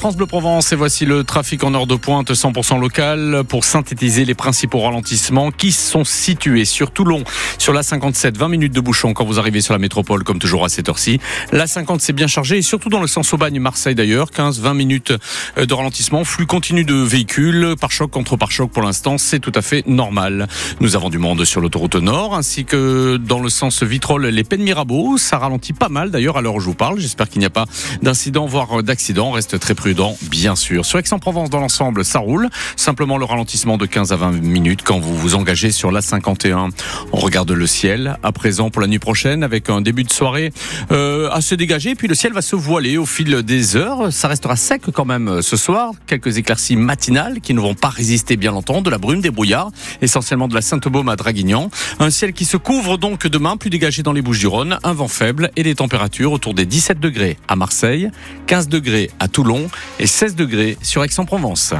France Bleu Provence et voici le trafic en heure de pointe 100% local pour synthétiser les principaux ralentissements qui sont situés sur Toulon sur la 57, 20 minutes de bouchon quand vous arrivez sur la métropole comme toujours à cette heure-ci. La 50 c'est bien chargé et surtout dans le sens Aubagne-Marseille d'ailleurs, 15-20 minutes de ralentissement, flux continu de véhicules, par choc contre par choc pour l'instant, c'est tout à fait normal. Nous avons du monde sur l'autoroute nord ainsi que dans le sens Vitrolles les Pennes Mirabeau, ça ralentit pas mal d'ailleurs à l'heure où je vous parle. J'espère qu'il n'y a pas d'incident voire d'accident, reste très prudent bien sûr. Sur Aix-en-Provence dans l'ensemble, ça roule, simplement le ralentissement de 15 à 20 minutes quand vous vous engagez sur la 51. On regarde le ciel à présent pour la nuit prochaine avec un début de soirée euh, assez dégagé puis le ciel va se voiler au fil des heures. Ça restera sec quand même euh, ce soir, quelques éclaircies matinales qui ne vont pas résister bien longtemps, de la brume, des brouillards, essentiellement de la Sainte-Baume à Draguignan. Un ciel qui se couvre donc demain, plus dégagé dans les Bouches-du-Rhône, un vent faible et des températures autour des 17 degrés à Marseille, 15 degrés à Toulon et 16 degrés sur Aix-en-Provence.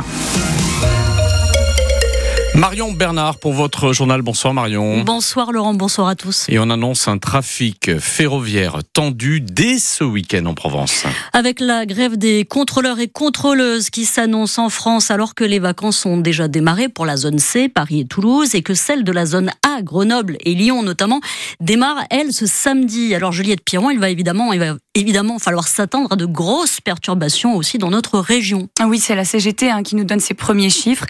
Marion Bernard pour votre journal. Bonsoir Marion. Bonsoir Laurent, bonsoir à tous. Et on annonce un trafic ferroviaire tendu dès ce week-end en Provence. Avec la grève des contrôleurs et contrôleuses qui s'annonce en France alors que les vacances ont déjà démarré pour la zone C, Paris et Toulouse, et que celle de la zone A, Grenoble et Lyon notamment, démarre, elle, ce samedi. Alors Juliette Piron, il va évidemment, il va évidemment falloir s'attendre à de grosses perturbations aussi dans notre région. Ah oui, c'est la CGT hein, qui nous donne ses premiers chiffres.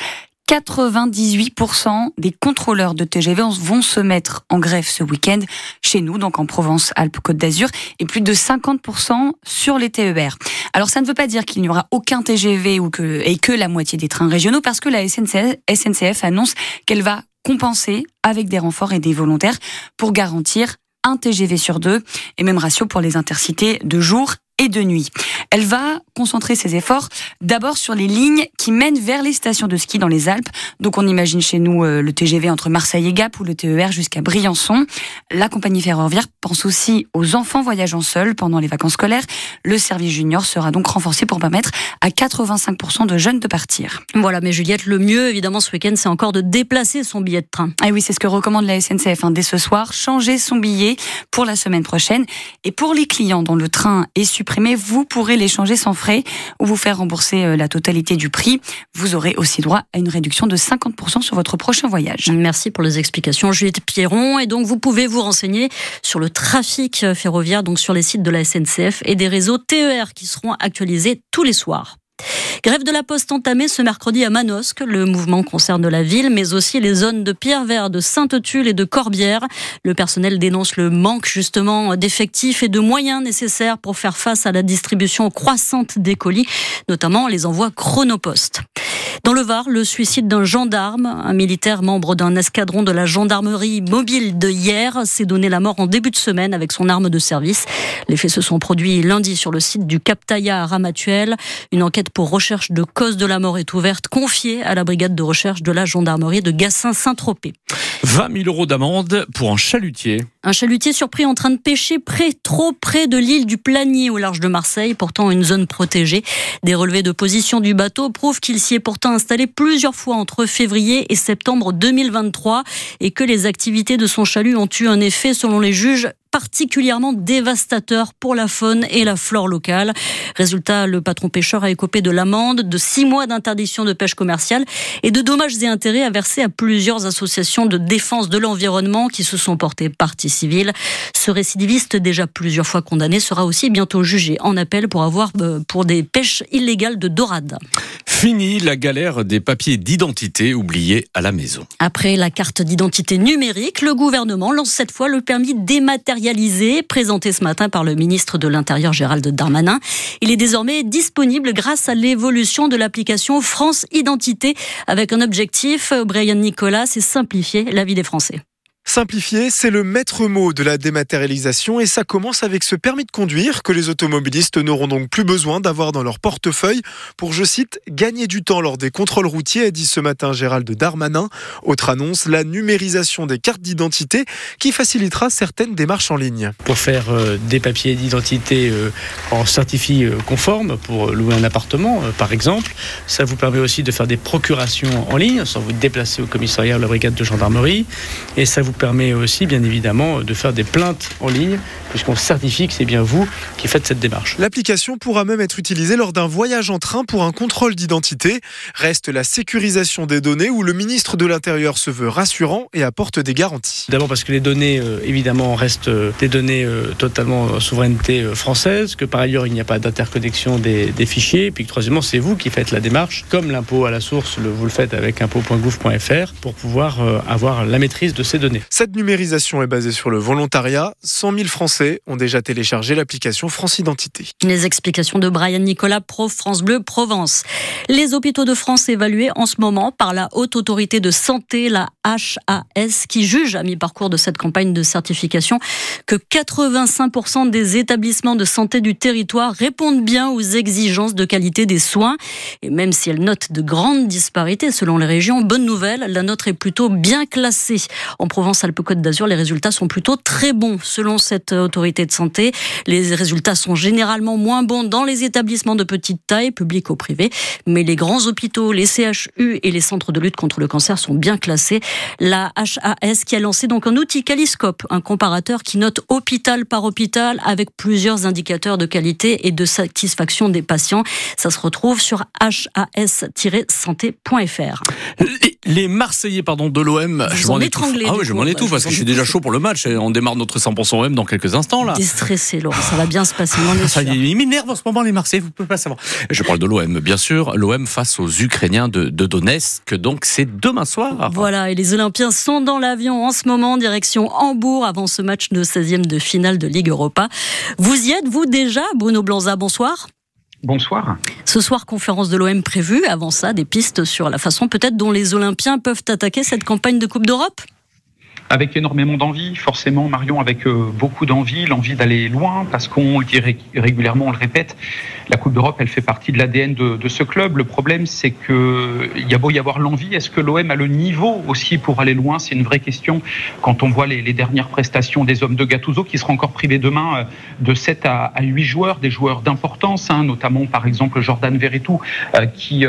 98% des contrôleurs de TGV vont se mettre en grève ce week-end chez nous, donc en Provence-Alpes-Côte d'Azur, et plus de 50% sur les TER. Alors ça ne veut pas dire qu'il n'y aura aucun TGV ou que, et que la moitié des trains régionaux, parce que la SNCF, annonce qu'elle va compenser avec des renforts et des volontaires pour garantir un TGV sur deux, et même ratio pour les intercités de jour et de nuit. Elle va concentrer ses efforts d'abord sur les lignes qui mènent vers les stations de ski dans les Alpes. Donc on imagine chez nous euh, le TGV entre Marseille et Gap ou le TER jusqu'à Briançon. La compagnie ferroviaire pense aussi aux enfants voyageant seuls pendant les vacances scolaires. Le service junior sera donc renforcé pour permettre à 85% de jeunes de partir. Voilà, mais Juliette, le mieux évidemment ce week-end, c'est encore de déplacer son billet de train. Ah oui, c'est ce que recommande la SNCF hein, dès ce soir, changer son billet pour la semaine prochaine. Et pour les clients dont le train est supprimé, vous pourrez l'échanger sans frais ou vous faire rembourser euh, la totalité du prix. Vous aurez aussi droit à une réduction de 50% sur votre prochain voyage. Merci pour les explications, Juliette Pierron. Et donc, vous pouvez vous renseigner sur le trafic ferroviaire, donc sur les sites de la SNCF et des réseaux TER qui seront actualisés tous les soirs. Grève de la Poste entamée ce mercredi à Manosque. Le mouvement concerne la ville, mais aussi les zones de Pierre-Vert, de Sainte-Tulle et de Corbière. Le personnel dénonce le manque justement d'effectifs et de moyens nécessaires pour faire face à la distribution croissante des colis, notamment les envois chronopost. Dans le Var, le suicide d'un gendarme, un militaire membre d'un escadron de la gendarmerie mobile de hier, s'est donné la mort en début de semaine avec son arme de service. Les faits se sont produits lundi sur le site du Captaya à Ramatuel. Une enquête pour recherche de cause de la mort est ouverte, confiée à la brigade de recherche de la gendarmerie de Gassin-Saint-Tropez. 20 000 euros d'amende pour un chalutier. Un chalutier surpris en train de pêcher près, trop près de l'île du Planier au large de Marseille, pourtant une zone protégée. Des relevés de position du bateau prouvent qu'il s'y est pourtant installé plusieurs fois entre février et septembre 2023 et que les activités de son chalut ont eu un effet, selon les juges, particulièrement dévastateur pour la faune et la flore locale. Résultat, le patron pêcheur a écopé de l'amende, de six mois d'interdiction de pêche commerciale et de dommages et intérêts à verser à plusieurs associations de défense de l'environnement qui se sont portées partie civile. Ce récidiviste, déjà plusieurs fois condamné, sera aussi bientôt jugé en appel pour avoir euh, pour des pêches illégales de dorade. Fini la galère des papiers d'identité oubliés à la maison. Après la carte d'identité numérique, le gouvernement lance cette fois le permis dématérialisé, présenté ce matin par le ministre de l'Intérieur Gérald Darmanin. Il est désormais disponible grâce à l'évolution de l'application France Identité, avec un objectif, Brian Nicolas, c'est simplifier la vie des Français. Simplifier, c'est le maître mot de la dématérialisation et ça commence avec ce permis de conduire que les automobilistes n'auront donc plus besoin d'avoir dans leur portefeuille pour, je cite, gagner du temps lors des contrôles routiers, a dit ce matin Gérald Darmanin. Autre annonce, la numérisation des cartes d'identité qui facilitera certaines démarches en ligne. Pour faire euh, des papiers d'identité euh, en certifié euh, conforme, pour louer un appartement par exemple, ça vous permet aussi de faire des procurations en ligne sans vous déplacer au commissariat ou à la brigade de gendarmerie et ça vous permet aussi, bien évidemment, de faire des plaintes en ligne, puisqu'on certifie que c'est bien vous qui faites cette démarche. L'application pourra même être utilisée lors d'un voyage en train pour un contrôle d'identité. Reste la sécurisation des données où le ministre de l'Intérieur se veut rassurant et apporte des garanties. D'abord parce que les données, euh, évidemment, restent euh, des données euh, totalement souveraineté française, que par ailleurs il n'y a pas d'interconnexion des, des, fichiers, puis que troisièmement c'est vous qui faites la démarche, comme l'impôt à la source, le, vous le faites avec impôt.gouv.fr, pour pouvoir avoir la maîtrise de ces données. Cette numérisation est basée sur le volontariat. 100 000 Français ont déjà téléchargé l'application France Identité. Les explications de Brian Nicolas, pro France Bleu Provence. Les hôpitaux de France évalués en ce moment par la Haute Autorité de Santé, la HAS, qui juge à mi-parcours de cette campagne de certification que 85% des établissements de santé du territoire répondent bien aux exigences de qualité des soins. Et même si elle note de grandes disparités selon les régions, bonne nouvelle, la note est plutôt bien classée. En Provence-Alpes-Côte d'Azur, les résultats sont plutôt très bons selon cette autorité de santé. Les résultats sont généralement moins bons dans les établissements de petite taille, publics ou privés, mais les grands hôpitaux, les CHU et les centres de lutte contre le cancer sont bien classés. La HAS qui a lancé donc un outil Caliscope, un comparateur qui note hôpital par hôpital avec plusieurs indicateurs de qualité et de satisfaction des patients. Ça se retrouve sur has-santé.fr. Les Marseillais pardon, de l'OM, je m'en étouffe. Ah oui, je m'en étouffe parce que je suis déjà chaud pour le match. On démarre notre 100% OM dans quelques instants. là. Déstressé, Laurent, ça va bien se passer. Ça, il m'énerve en ce moment les Marseillais, vous pouvez pas savoir. Je parle de l'OM, bien sûr. L'OM face aux Ukrainiens de, de Donetsk, donc c'est demain soir. Voilà, et les Olympiens sont dans l'avion en ce moment, direction Hambourg, avant ce match de 16e de finale de Ligue Europa. Vous y êtes, vous déjà, Bruno Blanza, bonsoir. Bonsoir. Ce soir, conférence de l'OM prévue. Avant ça, des pistes sur la façon peut-être dont les Olympiens peuvent attaquer cette campagne de Coupe d'Europe? Avec énormément d'envie, forcément Marion avec euh, beaucoup d'envie, l'envie d'aller loin, parce qu'on le dit régulièrement, on le répète, la Coupe d'Europe, elle fait partie de l'ADN de, ce club. Le problème, c'est que il y a beau y avoir l'envie, est-ce que l'OM a le niveau aussi pour aller loin? C'est une vraie question. Quand on voit les, dernières prestations des hommes de Gattuso, qui seront encore privés demain euh, de 7 à, à 8 joueurs, des joueurs d'importance, hein, notamment par exemple Jordan Verretou, euh, qui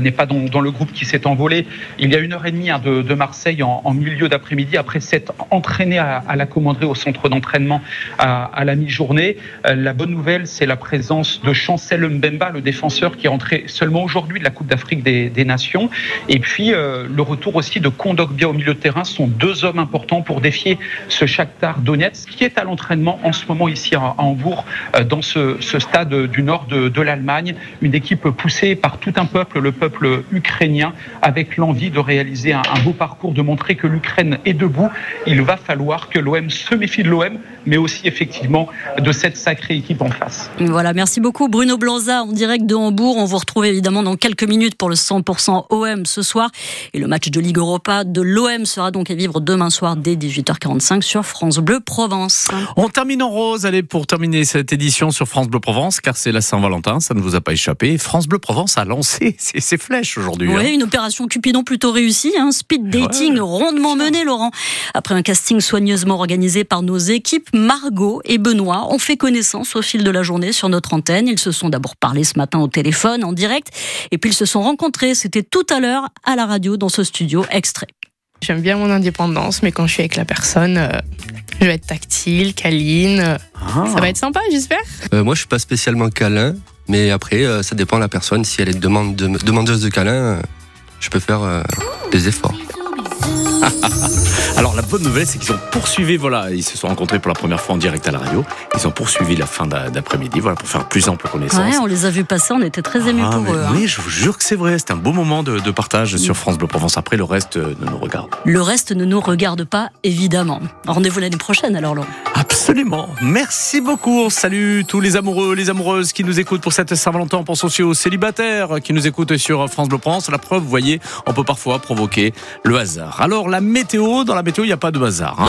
n'est pas dans, le groupe qui s'est envolé il y a une heure et demie hein, de, de, Marseille en, en milieu d'après-midi après s'être entraîné à, la commanderie au centre d'entraînement à, la mi-journée. Euh, la bonne nouvelle, c'est la présence de Chancel Mbemba, le défenseur qui est rentré seulement aujourd'hui de la Coupe d'Afrique des, Nations. Et puis euh, le retour aussi de Kondogbia au milieu de terrain sont deux hommes importants pour défier ce Shakhtar Donetsk qui est à l'entraînement en ce moment ici à, Hambourg, euh, dans ce, stade du nord de, de l'Allemagne. Une équipe poussée par tout un peuple, le peuple ukrainien, avec l'envie de réaliser un, un beau parcours, de montrer que l'Ukraine est debout il va falloir que l'OM se méfie de l'OM, mais aussi effectivement de cette sacrée équipe en face. Voilà, merci beaucoup Bruno Blanza en direct de Hambourg. On vous retrouve évidemment dans quelques minutes pour le 100% OM ce soir. Et le match de Ligue Europa de l'OM sera donc à vivre demain soir dès 18h45 sur France Bleu Provence. On termine en rose, allez, pour terminer cette édition sur France Bleu Provence, car c'est la Saint-Valentin, ça ne vous a pas échappé. France Bleu Provence a lancé ses, ses flèches aujourd'hui. Oui, hein. une opération Cupidon plutôt réussie, hein. speed dating ouais, rondement mené, Laurent. Après un casting soigneusement organisé par nos équipes, Margot et Benoît ont fait connaissance au fil de la journée sur notre antenne. Ils se sont d'abord parlé ce matin au téléphone, en direct, et puis ils se sont rencontrés. C'était tout à l'heure à la radio dans ce studio extrait. J'aime bien mon indépendance, mais quand je suis avec la personne, euh, je vais être tactile, câline. Ah. Ça va être sympa, j'espère. Euh, moi, je suis pas spécialement câlin, mais après, euh, ça dépend de la personne. Si elle est demande de, demandeuse de câlin, je peux faire des efforts. Alors la bonne nouvelle, c'est qu'ils ont poursuivi, voilà, ils se sont rencontrés pour la première fois en direct à la radio. Ils ont poursuivi la fin d'après-midi, voilà, pour faire plus ample connaissance. Ouais, on les a vus passer, on était très émus ah, pour eux. Oui, hein. je vous jure que c'est vrai. C'était un beau moment de, de partage sur France Bleu Provence. Après, le reste euh, ne nous regarde. Le reste ne nous regarde pas, évidemment. Rendez-vous l'année prochaine, alors Laurent. Absolument. Merci beaucoup. On salue tous les amoureux, les amoureuses qui nous écoutent pour cette Saint-Valentin. On pense aussi aux célibataires qui nous écoutent sur France Bleu Provence. La preuve, vous voyez, on peut parfois provoquer le hasard. Alors météo, dans la météo, il n'y a pas de hasard. Hein.